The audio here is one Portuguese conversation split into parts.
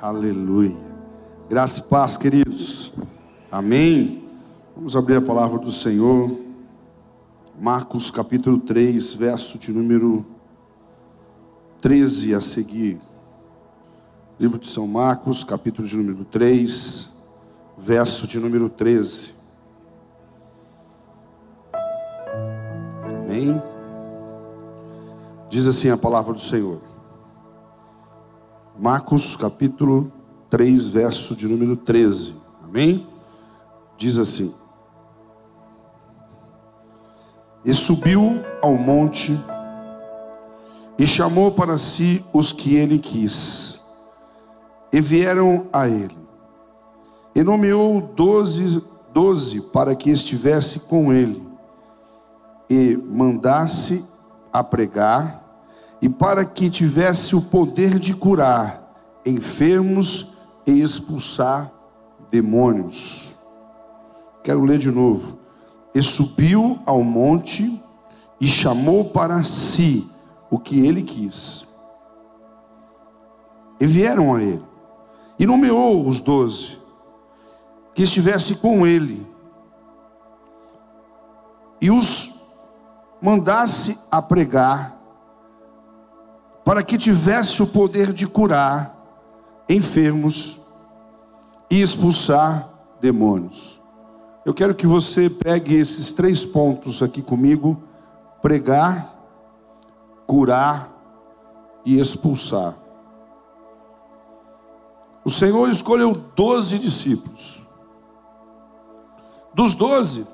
Aleluia. Graça e paz, queridos. Amém. Vamos abrir a palavra do Senhor. Marcos capítulo 3, verso de número 13 a seguir. Livro de São Marcos, capítulo de número 3, verso de número 13. Amém. Diz assim a palavra do Senhor. Marcos capítulo 3, verso de número 13. Amém? Diz assim: E subiu ao monte e chamou para si os que ele quis, e vieram a ele. E nomeou doze, doze para que estivesse com ele, e mandasse a pregar e para que tivesse o poder de curar enfermos e expulsar demônios. Quero ler de novo. E subiu ao monte e chamou para si o que ele quis. E vieram a ele. E nomeou os doze, que estivesse com ele. E os mandasse a pregar para que tivesse o poder de curar enfermos e expulsar demônios. Eu quero que você pegue esses três pontos aqui comigo: pregar, curar e expulsar. O Senhor escolheu doze discípulos. Dos doze,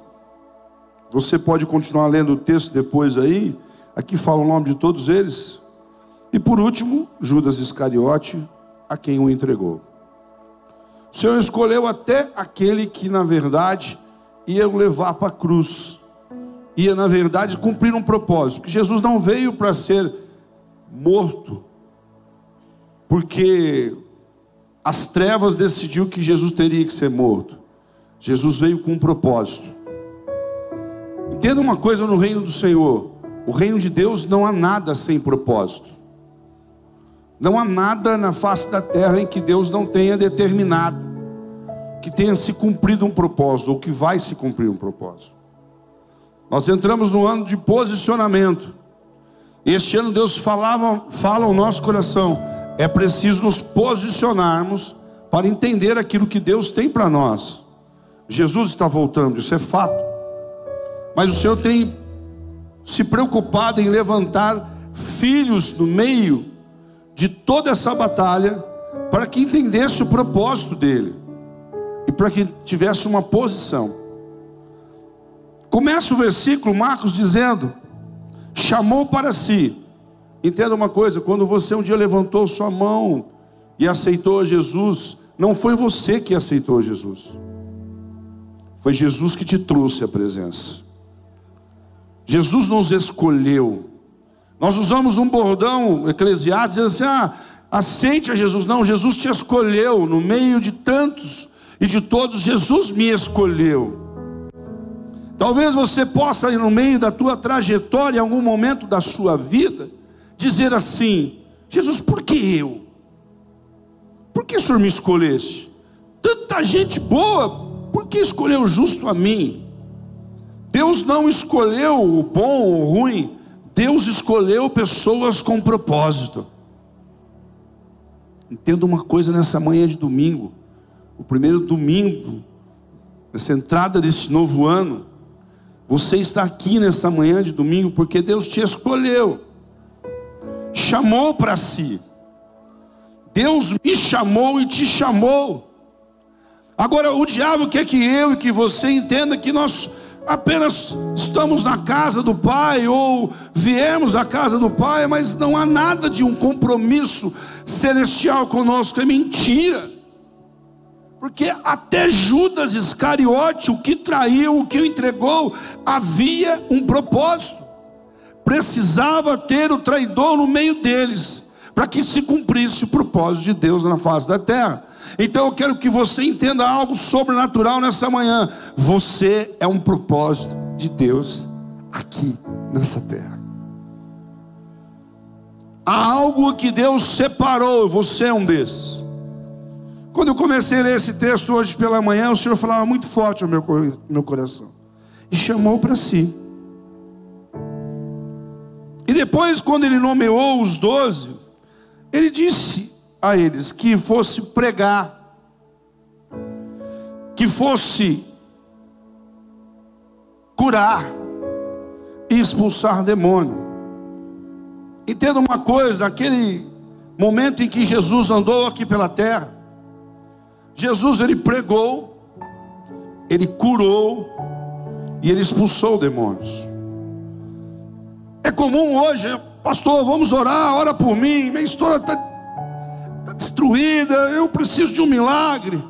você pode continuar lendo o texto depois aí. Aqui fala o nome de todos eles. E por último, Judas Iscariote, a quem o entregou. O Senhor escolheu até aquele que, na verdade, ia o levar para a cruz, ia, na verdade, cumprir um propósito, porque Jesus não veio para ser morto, porque as trevas decidiu que Jesus teria que ser morto. Jesus veio com um propósito. Entenda uma coisa no reino do Senhor: o reino de Deus não há nada sem propósito. Não há nada na face da terra em que Deus não tenha determinado, que tenha se cumprido um propósito, ou que vai se cumprir um propósito. Nós entramos no ano de posicionamento. Este ano Deus falava, fala ao nosso coração. É preciso nos posicionarmos para entender aquilo que Deus tem para nós. Jesus está voltando, isso é fato. Mas o Senhor tem se preocupado em levantar filhos no meio de toda essa batalha para que entendesse o propósito dele e para que tivesse uma posição. Começa o versículo, Marcos, dizendo: chamou para si. Entenda uma coisa: quando você um dia levantou sua mão e aceitou Jesus, não foi você que aceitou Jesus, foi Jesus que te trouxe a presença. Jesus nos escolheu. Nós usamos um bordão eclesiástico dizendo assim: ah, aceite a Jesus. Não, Jesus te escolheu no meio de tantos e de todos, Jesus me escolheu. Talvez você possa, no meio da tua trajetória, em algum momento da sua vida, dizer assim: Jesus, por que eu? Por que o Senhor me escolheste? Tanta gente boa, por que escolheu justo a mim? Deus não escolheu o bom ou o ruim, Deus escolheu pessoas com propósito. Entenda uma coisa nessa manhã de domingo, o primeiro domingo, nessa entrada desse novo ano, você está aqui nessa manhã de domingo porque Deus te escolheu, chamou para si. Deus me chamou e te chamou. Agora, o diabo quer que eu e que você entenda que nós apenas estamos na casa do Pai ou viemos à casa do Pai, mas não há nada de um compromisso celestial conosco, é mentira. Porque até Judas Iscariote, o que traiu, o que o entregou, havia um propósito. Precisava ter o traidor no meio deles, para que se cumprisse o propósito de Deus na face da terra. Então eu quero que você entenda algo sobrenatural nessa manhã. Você é um propósito de Deus aqui nessa terra. Há algo que Deus separou, você é um desses. Quando eu comecei a ler esse texto hoje pela manhã, o Senhor falava muito forte ao meu, meu coração. E chamou para si. E depois, quando ele nomeou os doze, ele disse a eles que fosse pregar, que fosse curar e expulsar demônio. Entenda uma coisa, naquele momento em que Jesus andou aqui pela terra, Jesus ele pregou, ele curou e ele expulsou demônios. É comum hoje, pastor, vamos orar, ora por mim, minha história está tá destruída, eu preciso de um milagre.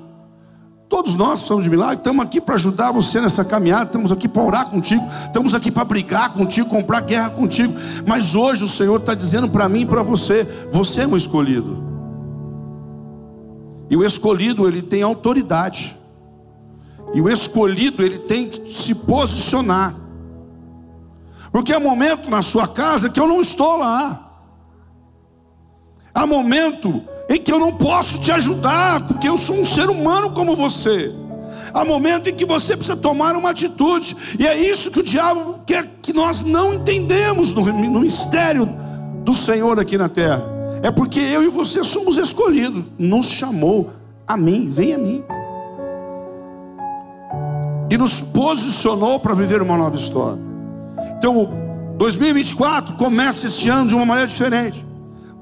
Todos nós precisamos de milagre, estamos aqui para ajudar você nessa caminhada, estamos aqui para orar contigo, estamos aqui para brigar contigo, comprar guerra contigo. Mas hoje o Senhor está dizendo para mim e para você: você é um escolhido. E o escolhido, ele tem autoridade. E o escolhido, ele tem que se posicionar. Porque há momento na sua casa que eu não estou lá. Há momento em que eu não posso te ajudar, porque eu sou um ser humano como você. Há momento em que você precisa tomar uma atitude, e é isso que o diabo quer que nós não entendemos no, no mistério do Senhor aqui na terra. É porque eu e você somos escolhidos. Nos chamou a mim, vem a mim. E nos posicionou para viver uma nova história. Então, 2024 começa este ano de uma maneira diferente.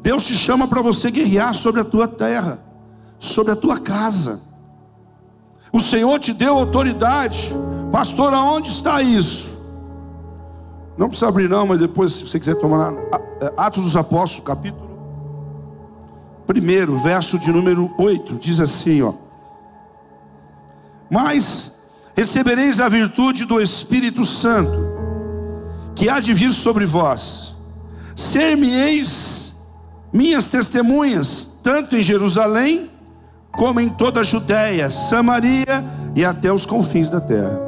Deus te chama para você guerrear sobre a tua terra, sobre a tua casa. O Senhor te deu autoridade. Pastor, aonde está isso? Não precisa abrir não, mas depois se você quiser tomar é, Atos dos Apóstolos, capítulo primeiro, verso de número 8, diz assim, ó: Mas recebereis a virtude do Espírito Santo, que há de vir sobre vós. Ser-me-eis minhas testemunhas, tanto em Jerusalém, como em toda a Judéia, Samaria e até os confins da terra.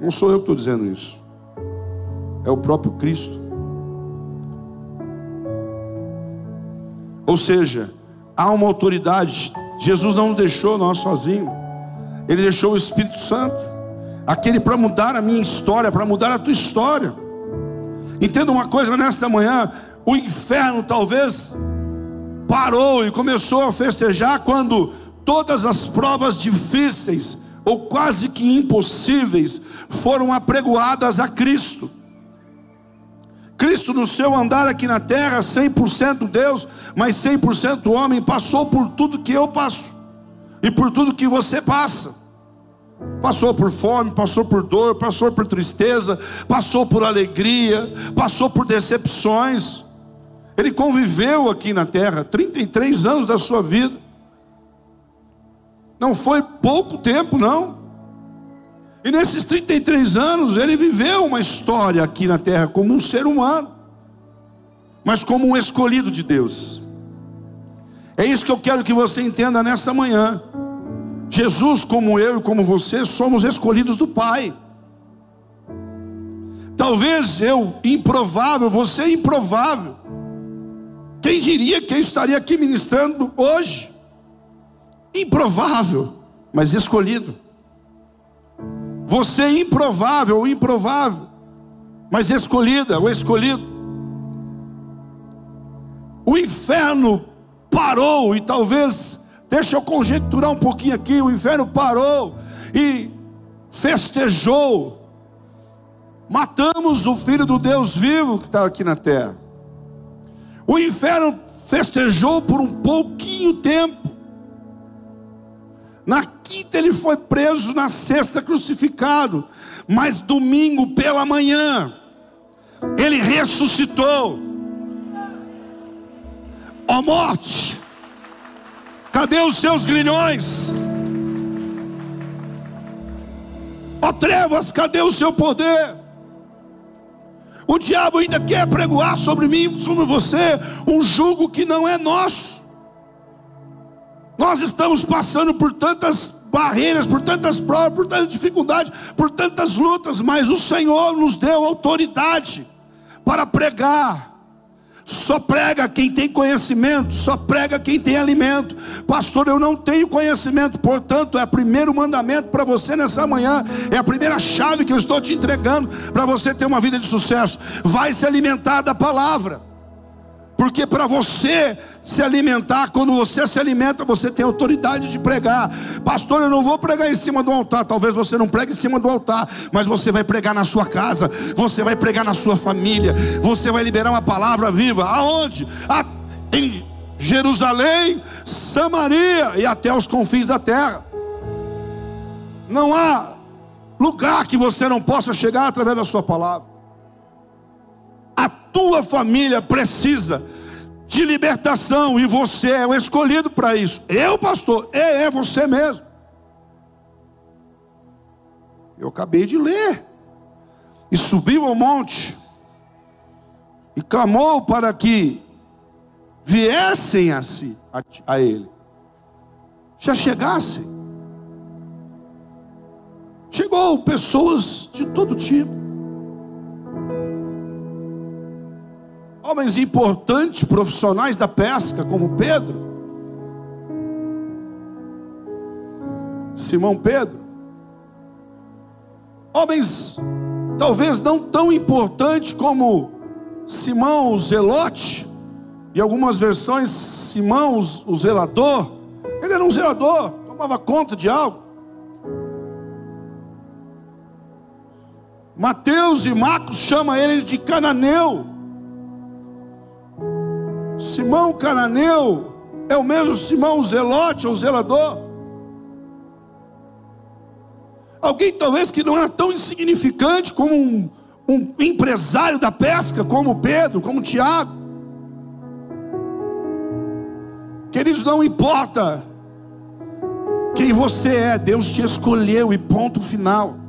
Não sou eu que estou dizendo isso, é o próprio Cristo. Ou seja, há uma autoridade. Jesus não nos deixou nós sozinhos. Ele deixou o Espírito Santo, aquele para mudar a minha história, para mudar a tua história. Entenda uma coisa nesta manhã: o inferno talvez parou e começou a festejar quando todas as provas difíceis ou quase que impossíveis foram apregoadas a Cristo. Cristo, no seu andar aqui na terra, 100% Deus, mas 100% homem, passou por tudo que eu passo e por tudo que você passa. Passou por fome, passou por dor, passou por tristeza, passou por alegria, passou por decepções. Ele conviveu aqui na terra 33 anos da sua vida. Não foi pouco tempo, não. E nesses 33 anos, ele viveu uma história aqui na terra como um ser humano, mas como um escolhido de Deus. É isso que eu quero que você entenda nessa manhã. Jesus, como eu e como você, somos escolhidos do Pai. Talvez eu, improvável, você improvável. Quem diria que eu estaria aqui ministrando hoje? Improvável, mas escolhido. Você é improvável, o improvável, mas escolhida, o escolhido. O inferno parou e talvez, deixa eu conjecturar um pouquinho aqui, o inferno parou e festejou. Matamos o filho do Deus vivo que estava aqui na terra. O inferno festejou por um pouquinho tempo. Na quinta ele foi preso, na sexta crucificado, mas domingo pela manhã ele ressuscitou. Ó oh, morte, cadê os seus grilhões? Ó oh, trevas, cadê o seu poder? O diabo ainda quer pregoar sobre mim, sobre você, um jugo que não é nosso. Nós estamos passando por tantas barreiras, por tantas provas, por tantas dificuldades, por tantas lutas, mas o Senhor nos deu autoridade para pregar, Só prega quem tem conhecimento, só prega quem tem alimento. Pastor, eu não tenho conhecimento, portanto, é o primeiro mandamento para você nessa manhã, é a primeira chave que eu estou te entregando para você ter uma vida de sucesso. Vai se alimentar da palavra. Porque para você se alimentar, quando você se alimenta, você tem autoridade de pregar. Pastor, eu não vou pregar em cima do altar. Talvez você não pregue em cima do altar, mas você vai pregar na sua casa, você vai pregar na sua família, você vai liberar uma palavra viva. Aonde? Em Jerusalém, Samaria e até os confins da terra. Não há lugar que você não possa chegar através da sua palavra tua família precisa de libertação e você é o escolhido para isso. Eu, pastor, é, é você mesmo. Eu acabei de ler. E subiu ao monte e clamou para que viessem a si, a, a ele. Já chegassem. Chegou pessoas de todo tipo. Homens importantes, profissionais da pesca, como Pedro, Simão Pedro, homens talvez não tão importantes como Simão o Zelote, e algumas versões Simão o Zelador, ele era um zelador, tomava conta de algo. Mateus e Marcos chamam ele de cananeu. Simão Cananeu é o mesmo Simão Zelote ou Zelador. Alguém talvez que não era tão insignificante como um, um empresário da pesca, como Pedro, como Tiago. Queridos, não importa quem você é, Deus te escolheu e ponto final.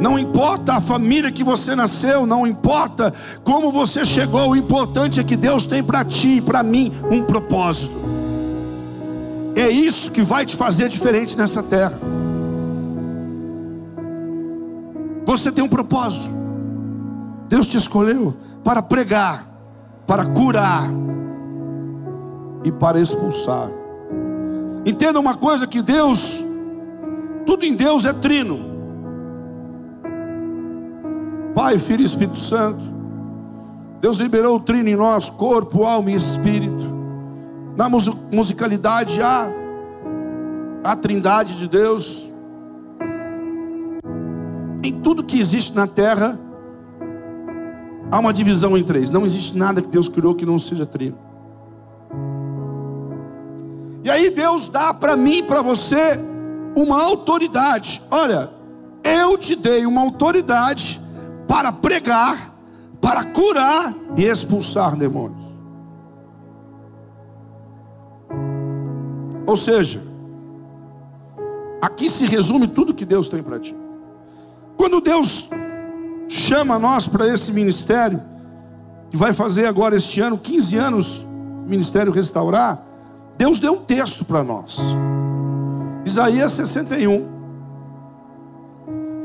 Não importa a família que você nasceu, não importa como você chegou, o importante é que Deus tem para ti e para mim um propósito. É isso que vai te fazer diferente nessa terra. Você tem um propósito. Deus te escolheu para pregar, para curar e para expulsar. Entenda uma coisa que Deus, tudo em Deus é trino. Pai, Filho e Espírito Santo. Deus liberou o trino em nós, corpo, alma e espírito. Na musicalidade há a trindade de Deus. Em tudo que existe na terra, há uma divisão em três. Não existe nada que Deus criou que não seja trino. E aí Deus dá para mim e para você uma autoridade. Olha, eu te dei uma autoridade para pregar, para curar e expulsar demônios. Ou seja, aqui se resume tudo que Deus tem para ti. Quando Deus chama nós para esse ministério, que vai fazer agora este ano 15 anos, ministério restaurar, Deus deu um texto para nós. Isaías 61.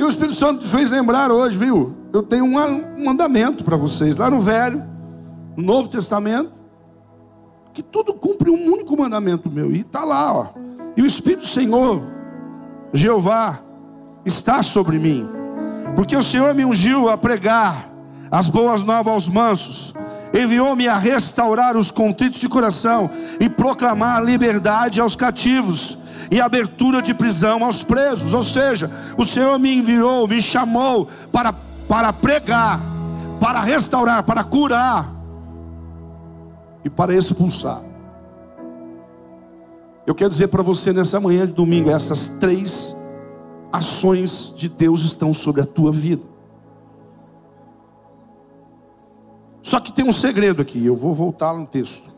O Espírito Santo fez lembrar hoje, viu? eu tenho um mandamento para vocês, lá no Velho, no Novo Testamento, que tudo cumpre um único mandamento meu, e está lá, ó. E o Espírito Senhor, Jeová, está sobre mim, porque o Senhor me ungiu a pregar as boas novas aos mansos, enviou-me a restaurar os contritos de coração e proclamar liberdade aos cativos e abertura de prisão aos presos. Ou seja, o Senhor me enviou, me chamou para para pregar, para restaurar, para curar e para expulsar. Eu quero dizer para você nessa manhã de domingo, essas três ações de Deus estão sobre a tua vida. Só que tem um segredo aqui, eu vou voltar no texto.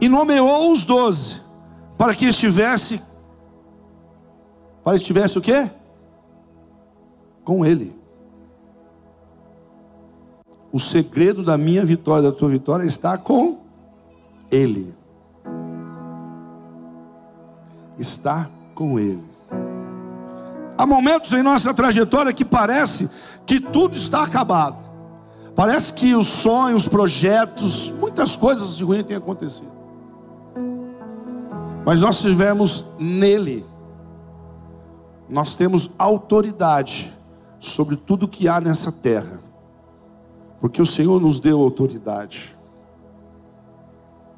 E nomeou os doze, para que estivesse, para estivesse o quê? com Ele. O segredo da minha vitória, da tua vitória, está com Ele. Está com Ele. Há momentos em nossa trajetória que parece que tudo está acabado. Parece que os sonhos, os projetos, muitas coisas de ruim têm acontecido. Mas nós tivemos nele, nós temos autoridade sobre tudo que há nessa terra, porque o Senhor nos deu autoridade,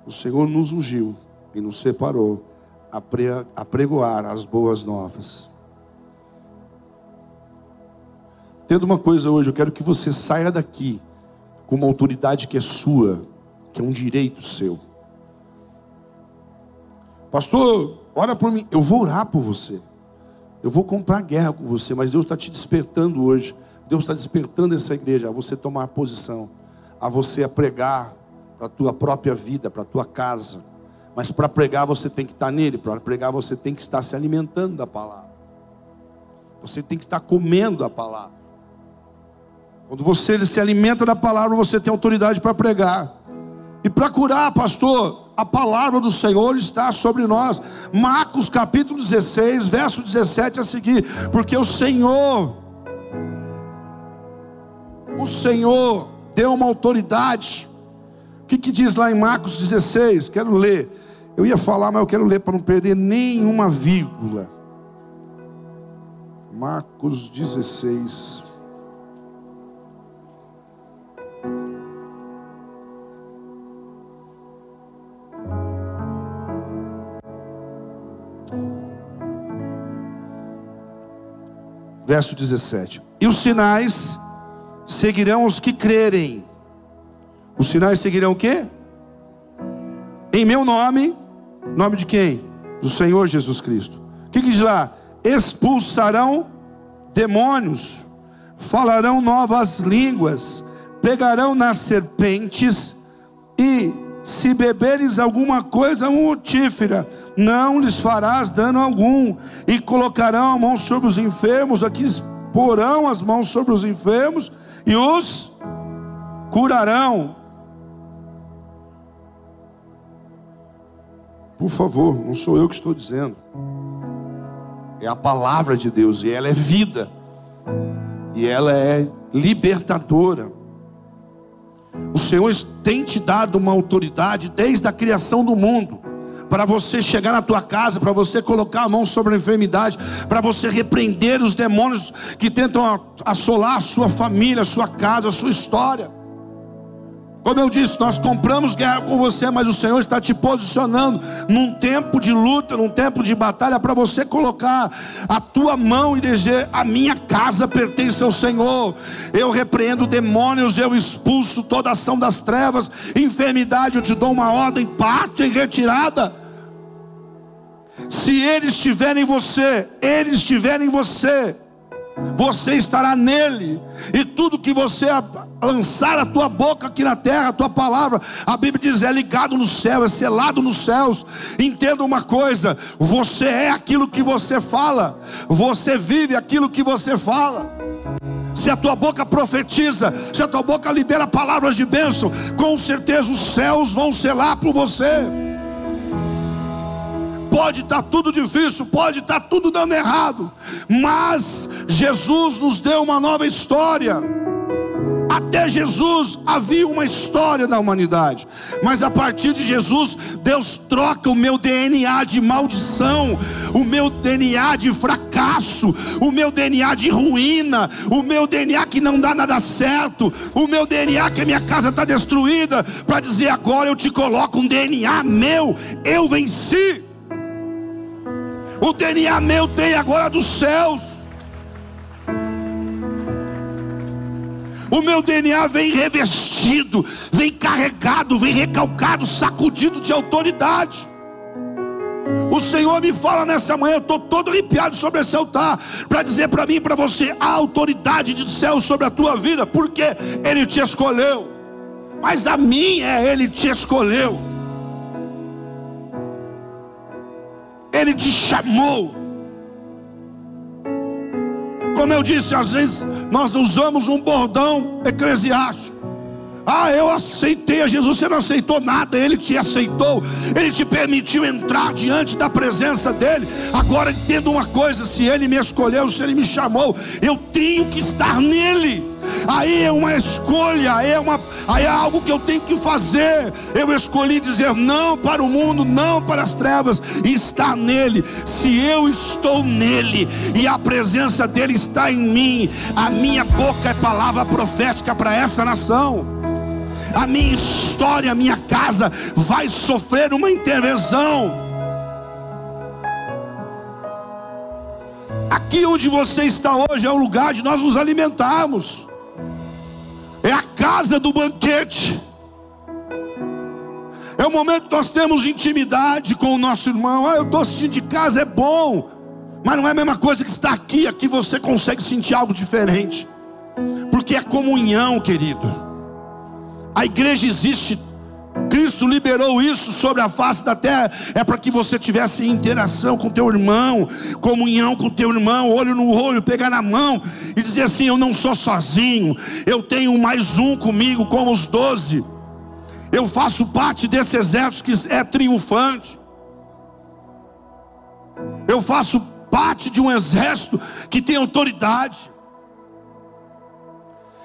o Senhor nos ungiu e nos separou a pregoar as boas novas. Tendo uma coisa hoje, eu quero que você saia daqui com uma autoridade que é sua, que é um direito seu. Pastor, ora por mim. Eu vou orar por você. Eu vou comprar guerra com você, mas Deus está te despertando hoje. Deus está despertando essa igreja a você tomar posição, a você a pregar para a tua própria vida, para a tua casa. Mas para pregar você tem que estar nele, para pregar você tem que estar se alimentando da palavra. Você tem que estar comendo a palavra. Quando você se alimenta da palavra, você tem autoridade para pregar. E para curar, pastor, a palavra do Senhor está sobre nós. Marcos capítulo 16, verso 17 a seguir. Porque o Senhor, o Senhor deu uma autoridade. O que, que diz lá em Marcos 16? Quero ler. Eu ia falar, mas eu quero ler para não perder nenhuma vírgula. Marcos 16. Verso 17. E os sinais seguirão os que crerem. Os sinais seguirão o quê? Em meu nome, nome de quem? Do Senhor Jesus Cristo. O que, que diz lá? Expulsarão demônios, falarão novas línguas, pegarão nas serpentes e se beberes alguma coisa mortífera, não lhes farás dano algum, e colocarão a mão sobre os enfermos, aqui porão as mãos sobre os enfermos e os curarão. Por favor, não sou eu que estou dizendo, é a palavra de Deus, e ela é vida, e ela é libertadora. O Senhor tem te dado uma autoridade desde a criação do mundo. Para você chegar na tua casa, para você colocar a mão sobre a enfermidade, para você repreender os demônios que tentam assolar a sua família, a sua casa, a sua história. Como eu disse, nós compramos guerra com você, mas o Senhor está te posicionando num tempo de luta, num tempo de batalha, para você colocar a tua mão e dizer: A minha casa pertence ao Senhor. Eu repreendo demônios, eu expulso toda ação das trevas, enfermidade, eu te dou uma ordem, parte em retirada. Se Ele estiver em você, Ele estiver em você, você estará nele, e tudo que você lançar a tua boca aqui na terra, a tua palavra, a Bíblia diz: é ligado no céu, é selado nos céus. Entenda uma coisa: você é aquilo que você fala, você vive aquilo que você fala. Se a tua boca profetiza, se a tua boca libera palavras de bênção, com certeza os céus vão selar por você pode estar tá tudo difícil, pode estar tá tudo dando errado, mas Jesus nos deu uma nova história. Até Jesus havia uma história da humanidade, mas a partir de Jesus, Deus troca o meu DNA de maldição, o meu DNA de fracasso, o meu DNA de ruína, o meu DNA que não dá nada certo, o meu DNA que a minha casa está destruída, para dizer agora eu te coloco um DNA meu, eu venci. O DNA meu tem agora dos céus. O meu DNA vem revestido, vem carregado, vem recalcado, sacudido de autoridade. O Senhor me fala nessa manhã, eu estou todo arrepiado sobre esse altar, para dizer para mim e para você a autoridade de céu sobre a tua vida, porque Ele te escolheu, mas a mim é Ele te escolheu. Ele te chamou. Como eu disse, às vezes nós usamos um bordão eclesiástico. Ah, eu aceitei a Jesus, você não aceitou nada, Ele te aceitou, Ele te permitiu entrar diante da presença dEle. Agora entenda uma coisa: se Ele me escolheu, se Ele me chamou, eu tenho que estar nele. Aí é uma escolha, aí é, uma, aí é algo que eu tenho que fazer. Eu escolhi dizer não para o mundo, não para as trevas, e estar nele. Se eu estou nele e a presença dele está em mim, a minha boca é palavra profética para essa nação a minha história, a minha casa vai sofrer uma intervenção. Aqui onde você está hoje é o lugar de nós nos alimentarmos, é a casa do banquete. É o momento que nós temos intimidade com o nosso irmão. Ah, eu estou assistindo de casa, é bom, mas não é a mesma coisa que estar aqui. Aqui você consegue sentir algo diferente, porque é comunhão, querido. A igreja existe. Cristo liberou isso sobre a face da terra, é para que você tivesse interação com teu irmão, comunhão com teu irmão, olho no olho, pegar na mão e dizer assim: Eu não sou sozinho, eu tenho mais um comigo, como os doze. Eu faço parte desse exército que é triunfante. Eu faço parte de um exército que tem autoridade.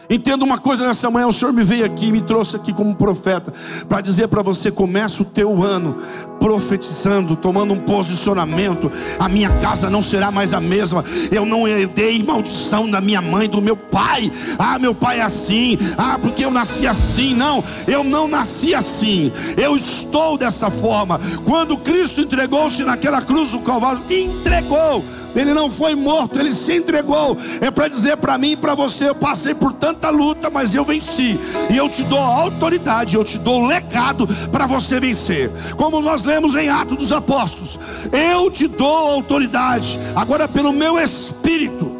Entenda uma coisa nessa manhã, o Senhor me veio aqui, me trouxe aqui como profeta, para dizer para você: começa o teu ano profetizando, tomando um posicionamento. A minha casa não será mais a mesma. Eu não herdei maldição da minha mãe, do meu pai. Ah, meu pai é assim. Ah, porque eu nasci assim. Não, eu não nasci assim. Eu estou dessa forma. Quando Cristo entregou-se naquela cruz do Calvário, entregou ele não foi morto, ele se entregou. É para dizer para mim e para você: eu passei por tanta luta, mas eu venci. E eu te dou autoridade, eu te dou o legado para você vencer. Como nós lemos em Atos dos Apóstolos: eu te dou autoridade, agora pelo meu espírito.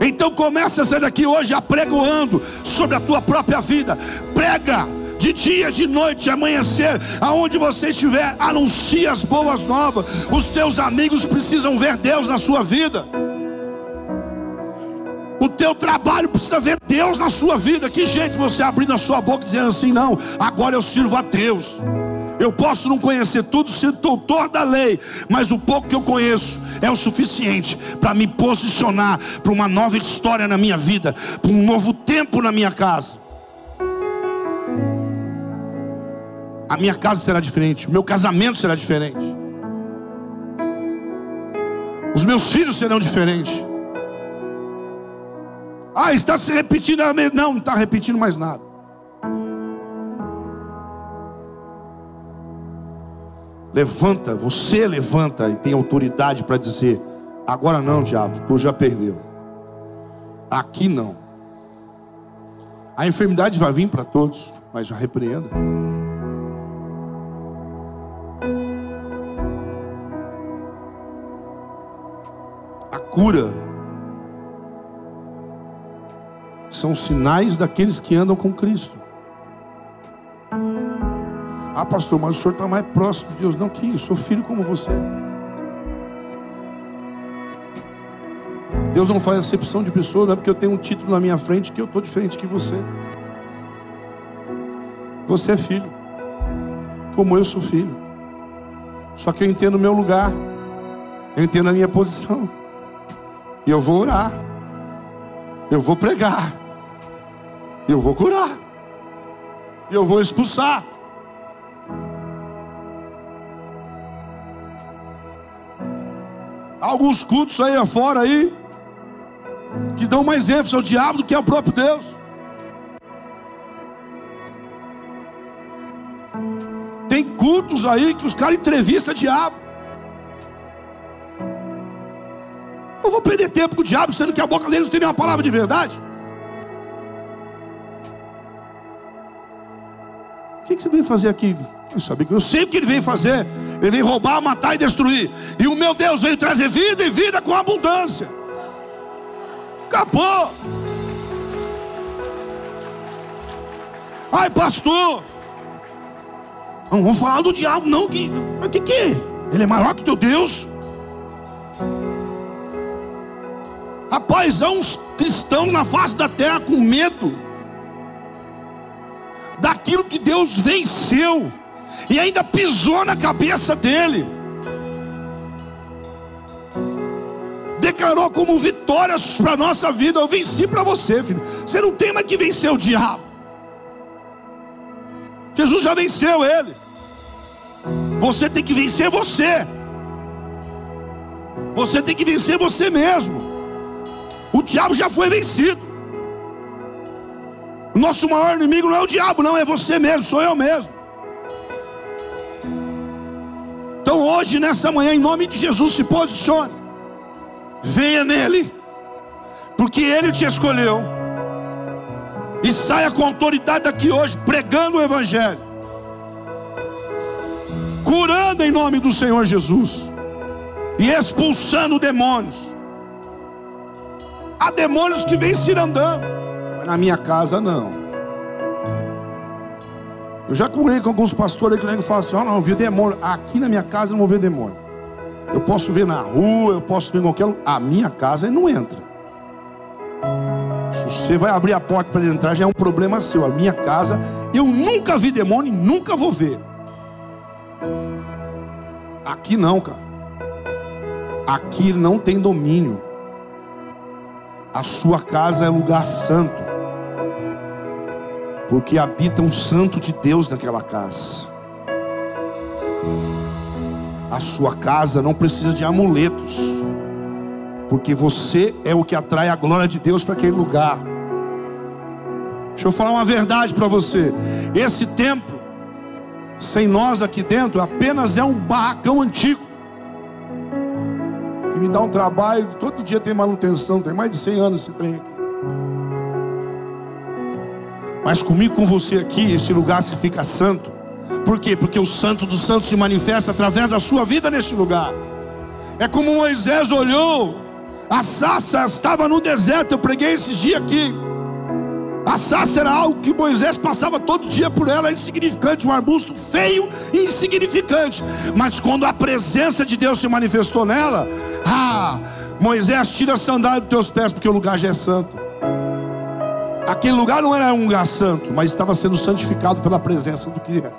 Então começa a sair daqui hoje apregoando sobre a tua própria vida. Prega de dia, de noite, amanhecer, aonde você estiver, anuncie as boas novas. Os teus amigos precisam ver Deus na sua vida. O teu trabalho precisa ver Deus na sua vida. Que jeito você abrir a sua boca dizendo assim: não, agora eu sirvo a Deus. Eu posso não conhecer tudo, ser doutor da lei, mas o pouco que eu conheço é o suficiente para me posicionar para uma nova história na minha vida, para um novo tempo na minha casa. A minha casa será diferente, o meu casamento será diferente, os meus filhos serão diferentes. Ah, está se repetindo. Não, não está repetindo mais nada. Levanta, você levanta e tem autoridade para dizer: agora não, diabo, tu já perdeu. Aqui não. A enfermidade vai vir para todos, mas já repreenda. Cura são sinais daqueles que andam com Cristo. Ah, pastor, mas o senhor está mais próximo de Deus. Não, que eu sou filho como você. Deus não faz acepção de pessoa, não é porque eu tenho um título na minha frente que eu estou diferente que você. Você é filho, como eu sou filho. Só que eu entendo o meu lugar, eu entendo a minha posição. E eu vou orar. Eu vou pregar. Eu vou curar. Eu vou expulsar. Alguns cultos aí afora aí que dão mais ênfase ao diabo do que ao próprio Deus. Tem cultos aí que os caras entrevistam diabo. Vou perder tempo com o diabo, sendo que a boca dele não tem nenhuma palavra de verdade. O que, você veio fazer aqui? Eu, sabia que eu sei o que ele veio fazer. Ele veio roubar, matar e destruir. E o meu Deus veio trazer vida e vida com abundância. Acabou. Ai, pastor. Não vamos falar do diabo, não. Que, que, que? Ele é maior que teu Deus. Rapaz, há uns cristãos na face da terra com medo daquilo que Deus venceu e ainda pisou na cabeça dele. Declarou como vitórias para a nossa vida. Eu venci para você, filho. Você não tem mais que vencer o diabo. Jesus já venceu ele. Você tem que vencer você. Você tem que vencer você mesmo. O diabo já foi vencido. O nosso maior inimigo não é o diabo, não, é você mesmo, sou eu mesmo. Então hoje, nessa manhã, em nome de Jesus, se posicione. Venha nele, porque ele te escolheu. E saia com autoridade daqui hoje, pregando o Evangelho, curando em nome do Senhor Jesus, e expulsando demônios. Há demônios que vêm se mas na minha casa não. Eu já conversei com alguns pastores que falam assim: oh, não, eu vi demônio. Aqui na minha casa eu não vou ver demônio. Eu posso ver na rua, eu posso ver em qualquer lugar. A minha casa não entra. Se você vai abrir a porta para ele entrar, já é um problema seu. A minha casa, eu nunca vi demônio e nunca vou ver. Aqui não, cara. Aqui não tem domínio. A sua casa é lugar santo porque habita um santo de Deus naquela casa. A sua casa não precisa de amuletos, porque você é o que atrai a glória de Deus para aquele lugar. Deixa eu falar uma verdade para você: esse templo, sem nós aqui dentro, apenas é um barracão antigo. Que me dá um trabalho, todo dia tem manutenção, tem mais de 100 anos esse trem aqui. Mas comigo, com você aqui, esse lugar se fica santo. Por quê? Porque o santo dos santos se manifesta através da sua vida neste lugar. É como Moisés olhou, a sassa estava no deserto, eu preguei esses dias aqui. A sassa era algo que Moisés passava todo dia por ela, insignificante, um arbusto feio e insignificante. Mas quando a presença de Deus se manifestou nela, ah, Moisés tira a sandália dos teus pés, porque o lugar já é santo. Aquele lugar não era um lugar santo, mas estava sendo santificado pela presença do que é.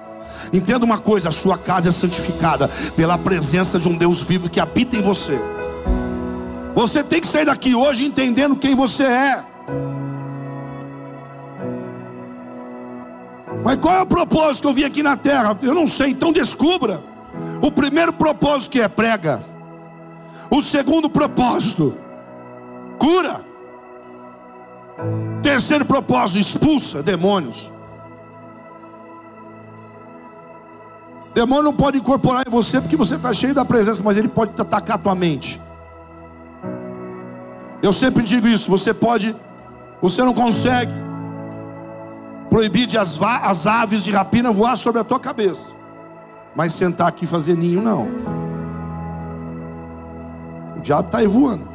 Entenda uma coisa: a sua casa é santificada pela presença de um Deus vivo que habita em você. Você tem que sair daqui hoje entendendo quem você é. Mas qual é o propósito que eu vim aqui na terra? Eu não sei, então descubra. O primeiro propósito que é prega. O segundo propósito, cura. Terceiro propósito: expulsa demônios. Demônio não pode incorporar em você porque você está cheio da presença, mas ele pode atacar a tua mente. Eu sempre digo isso: você pode, você não consegue proibir de as, as aves de rapina voar sobre a tua cabeça, mas sentar aqui e fazer ninho, não. O diabo está aí voando.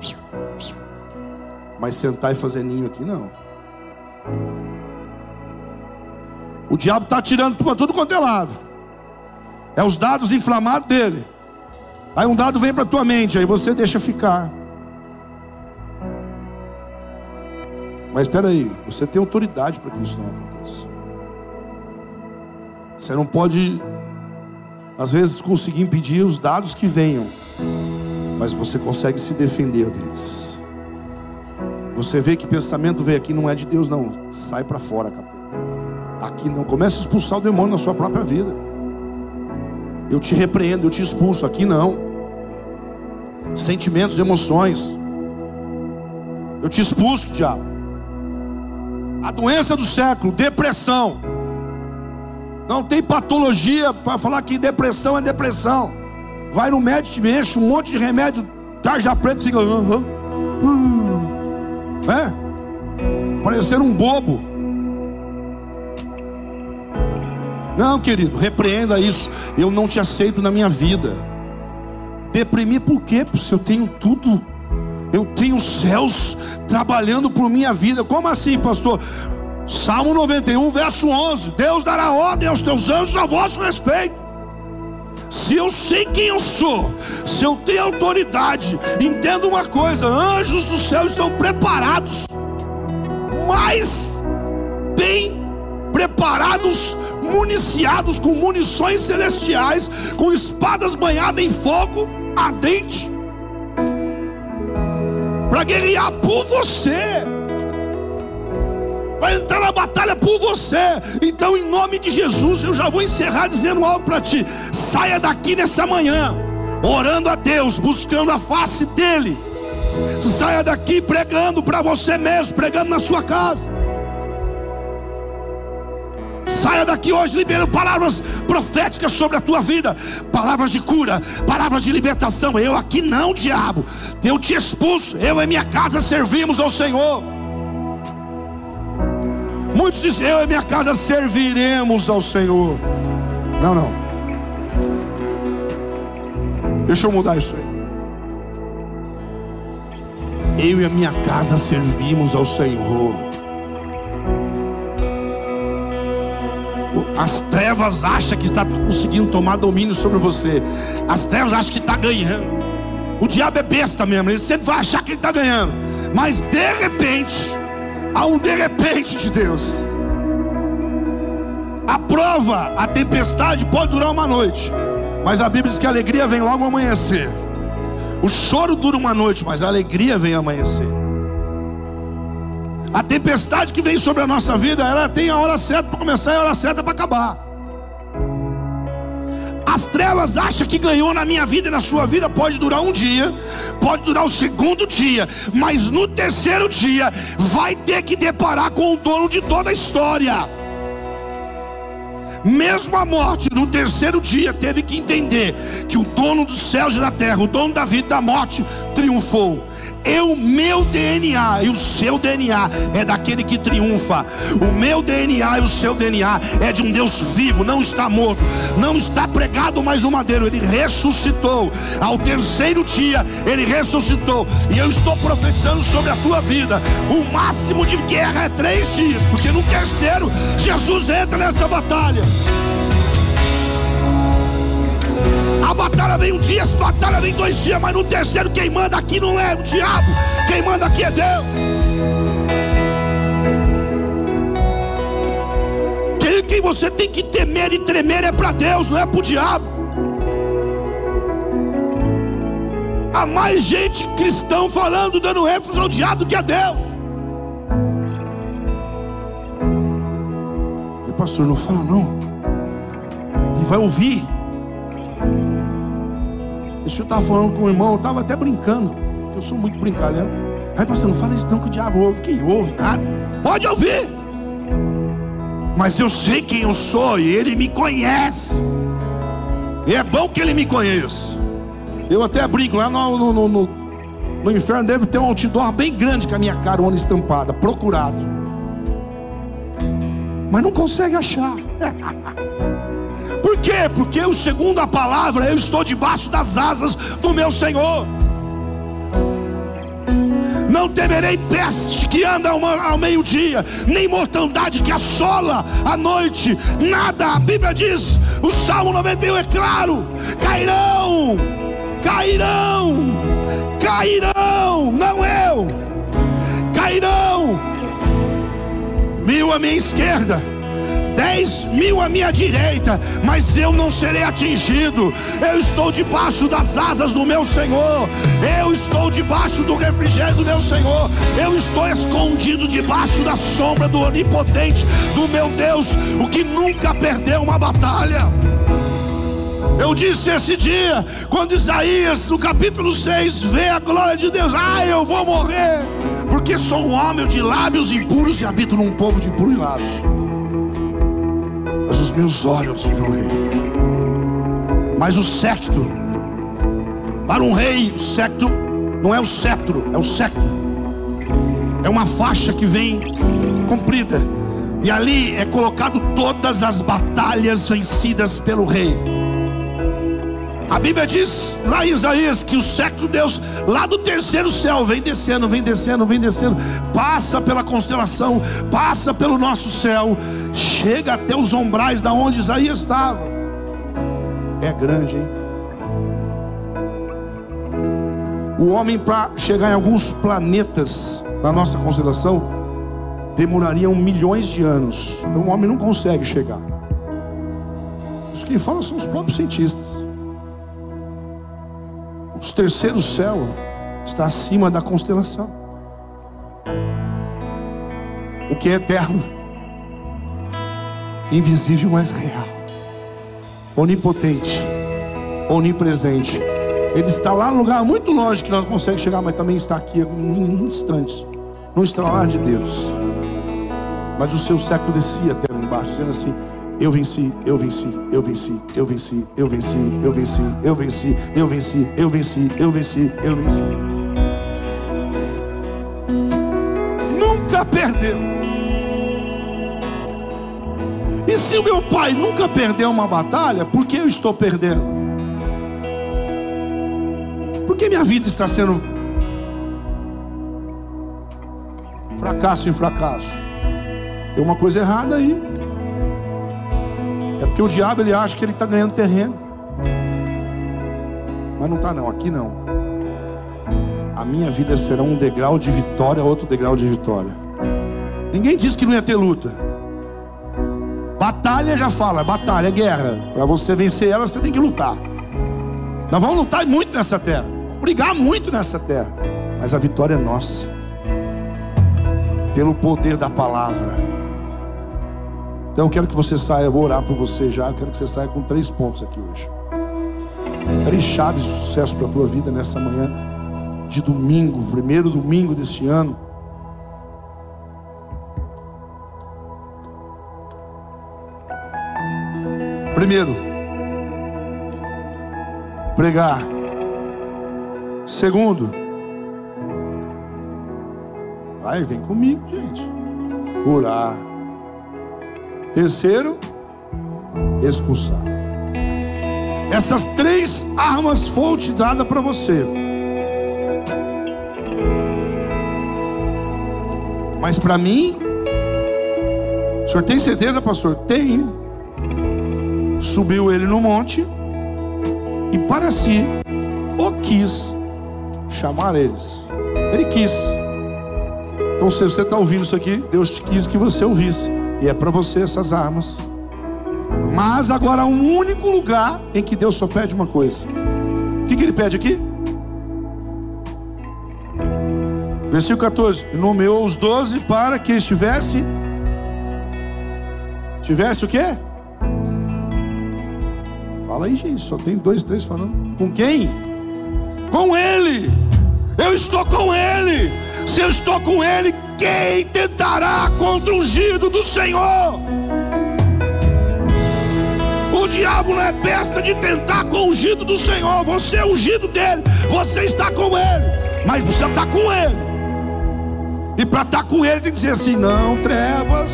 Mas sentar e fazer ninho aqui não. O diabo está tirando para tudo quanto é lado. É os dados inflamados dele. Aí um dado vem para tua mente, aí você deixa ficar. Mas espera aí, você tem autoridade para que isso não. Você não pode, às vezes, conseguir impedir os dados que venham, mas você consegue se defender deles. Você vê que pensamento veio aqui não é de Deus, não. Sai para fora, capeta. Aqui não. Comece a expulsar o demônio na sua própria vida. Eu te repreendo, eu te expulso. Aqui não. Sentimentos, emoções. Eu te expulso, diabo. A doença do século, depressão. Não tem patologia para falar que depressão é depressão. Vai no médico, te mexe um monte de remédio, tarja preta, fica. Uh, é? Parecer um bobo. Não, querido, repreenda isso. Eu não te aceito na minha vida. Deprimir por quê? Porque eu tenho tudo. Eu tenho céus trabalhando por minha vida. Como assim, pastor? Salmo 91, verso 11: Deus dará ordem aos teus anjos a vosso respeito. Se eu sei quem eu sou, se eu tenho autoridade, entenda uma coisa: anjos do céu estão preparados, mais bem preparados, municiados com munições celestiais, com espadas banhadas em fogo ardente, para guerrear por você vai entrar na batalha por você. Então, em nome de Jesus, eu já vou encerrar dizendo algo para ti. Saia daqui nessa manhã, orando a Deus, buscando a face dEle. Saia daqui pregando para você mesmo, pregando na sua casa. Saia daqui hoje liberando palavras proféticas sobre a tua vida, palavras de cura, palavras de libertação. Eu aqui não, diabo. Eu te expulso. Eu e minha casa servimos ao Senhor. Muitos dizem: Eu e minha casa serviremos ao Senhor. Não, não. Deixa eu mudar isso aí. Eu e a minha casa servimos ao Senhor. As trevas acham que está conseguindo tomar domínio sobre você. As trevas acham que está ganhando. O diabo é besta mesmo. Ele sempre vai achar que ele está ganhando. Mas de repente, Há um de repente de Deus. A prova, a tempestade pode durar uma noite, mas a Bíblia diz que a alegria vem logo ao amanhecer. O choro dura uma noite, mas a alegria vem ao amanhecer. A tempestade que vem sobre a nossa vida, ela tem a hora certa para começar e a hora certa para acabar. As trevas acham que ganhou na minha vida e na sua vida pode durar um dia, pode durar o segundo dia, mas no terceiro dia vai ter que deparar com o dono de toda a história. Mesmo a morte, no terceiro dia, teve que entender que o dono dos céus e da terra, o dono da vida e da morte, triunfou. Eu, meu DNA e o seu DNA é daquele que triunfa. O meu DNA e o seu DNA é de um Deus vivo, não está morto, não está pregado mais no madeiro, ele ressuscitou. Ao terceiro dia, ele ressuscitou. E eu estou profetizando sobre a tua vida. O máximo de guerra é três dias, porque no terceiro, Jesus entra nessa batalha. A batalha vem um dia, a batalha vem dois dias, mas no terceiro quem manda aqui não é o diabo, quem manda aqui é Deus. Quem você tem que temer e tremer é para Deus, não é para o diabo. Há mais gente cristão falando, dando ênfase ao diabo que a Deus. Pastor, não fala não. Ele vai ouvir. Esse eu estava falando com o irmão, eu estava até brincando, eu sou muito brincalhão. Aí, pastor, não fala isso não que o diabo ouve. Quem ouve nada? Pode ouvir. Mas eu sei quem eu sou e ele me conhece. E é bom que ele me conheça. Eu até brinco, lá no, no, no, no, no inferno deve ter um outdoor bem grande com a minha cara, uma estampada, procurado. Mas não consegue achar. Por quê? Porque eu, segundo a palavra, eu estou debaixo das asas do meu Senhor. Não temerei peste que anda ao meio-dia, nem mortandade que assola à noite, nada. A Bíblia diz, o Salmo 91 é claro: cairão, cairão, cairão, não eu, cairão, mil à minha esquerda dez mil à minha direita, mas eu não serei atingido. Eu estou debaixo das asas do meu Senhor. Eu estou debaixo do refrigério do meu Senhor. Eu estou escondido debaixo da sombra do onipotente, do meu Deus, o que nunca perdeu uma batalha. Eu disse esse dia, quando Isaías, no capítulo 6, vê a glória de Deus: Ah, eu vou morrer, porque sou um homem de lábios impuros e habito num povo de impuros lábios mas os meus olhos viram o rei. Mas o cetro, para um rei, o cetro não é o cetro, é o cetro. É uma faixa que vem comprida. E ali é colocado todas as batalhas vencidas pelo rei. A Bíblia diz lá em Isaías que o século Deus, lá do terceiro céu, vem descendo, vem descendo, vem descendo, passa pela constelação, passa pelo nosso céu, chega até os umbrais da onde Isaías estava. é grande, hein? O homem, para chegar em alguns planetas da nossa constelação, demorariam milhões de anos. Então, o homem não consegue chegar. Os que falam são os próprios cientistas. Os terceiros céu está acima da constelação. O que é eterno, invisível, mas real, onipotente, onipresente. Ele está lá no lugar muito longe que nós conseguimos chegar, mas também está aqui em instantes, no estralar de Deus. Mas o seu século descia até lá embaixo, dizendo assim: eu venci, eu venci, eu venci, eu venci, eu venci, eu venci, eu venci, eu venci, eu venci, eu venci, eu venci. Nunca perdeu. E se o meu pai nunca perdeu uma batalha, por que eu estou perdendo? Por que minha vida está sendo fracasso em fracasso? Tem uma coisa errada aí. É porque o diabo ele acha que ele está ganhando terreno. Mas não está não, aqui não. A minha vida será um degrau de vitória, outro degrau de vitória. Ninguém disse que não ia ter luta. Batalha já fala, batalha, é guerra. Para você vencer ela, você tem que lutar. Nós vamos lutar muito nessa terra. Brigar muito nessa terra. Mas a vitória é nossa. Pelo poder da palavra. Então eu quero que você saia, eu vou orar por você já. Eu quero que você saia com três pontos aqui hoje. Três chaves de sucesso para a tua vida nessa manhã de domingo, primeiro domingo deste ano. Primeiro, pregar. Segundo, vai, vem comigo, gente. Orar. Terceiro, expulsar. Essas três armas foram te dadas para você. Mas para mim, o senhor tem certeza, pastor? Tenho. Subiu ele no monte e para si o quis chamar eles. Ele quis. Então, se você está ouvindo isso aqui, Deus te quis que você ouvisse. E é para você essas armas. Mas agora há um único lugar em que Deus só pede uma coisa. O que, que ele pede aqui? Versículo 14: Nomeou os doze para que estivesse. Tivesse o quê? Fala aí, gente. Só tem dois, três falando. Com quem? Com ele. Eu estou com ele. Se eu estou com ele, quem tentará contra o ungido do Senhor? O diabo não é besta de tentar com o ungido do Senhor. Você é ungido dele, você está com ele, mas você está com ele. E para estar com ele tem que dizer assim: não, trevas.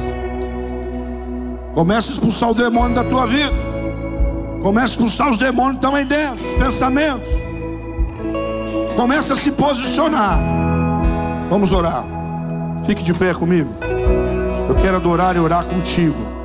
Começa a expulsar o demônio da tua vida. Começa a expulsar os demônios aí dentro, os pensamentos. Começa a se posicionar. Vamos orar. Fique de pé comigo. Eu quero adorar e orar contigo.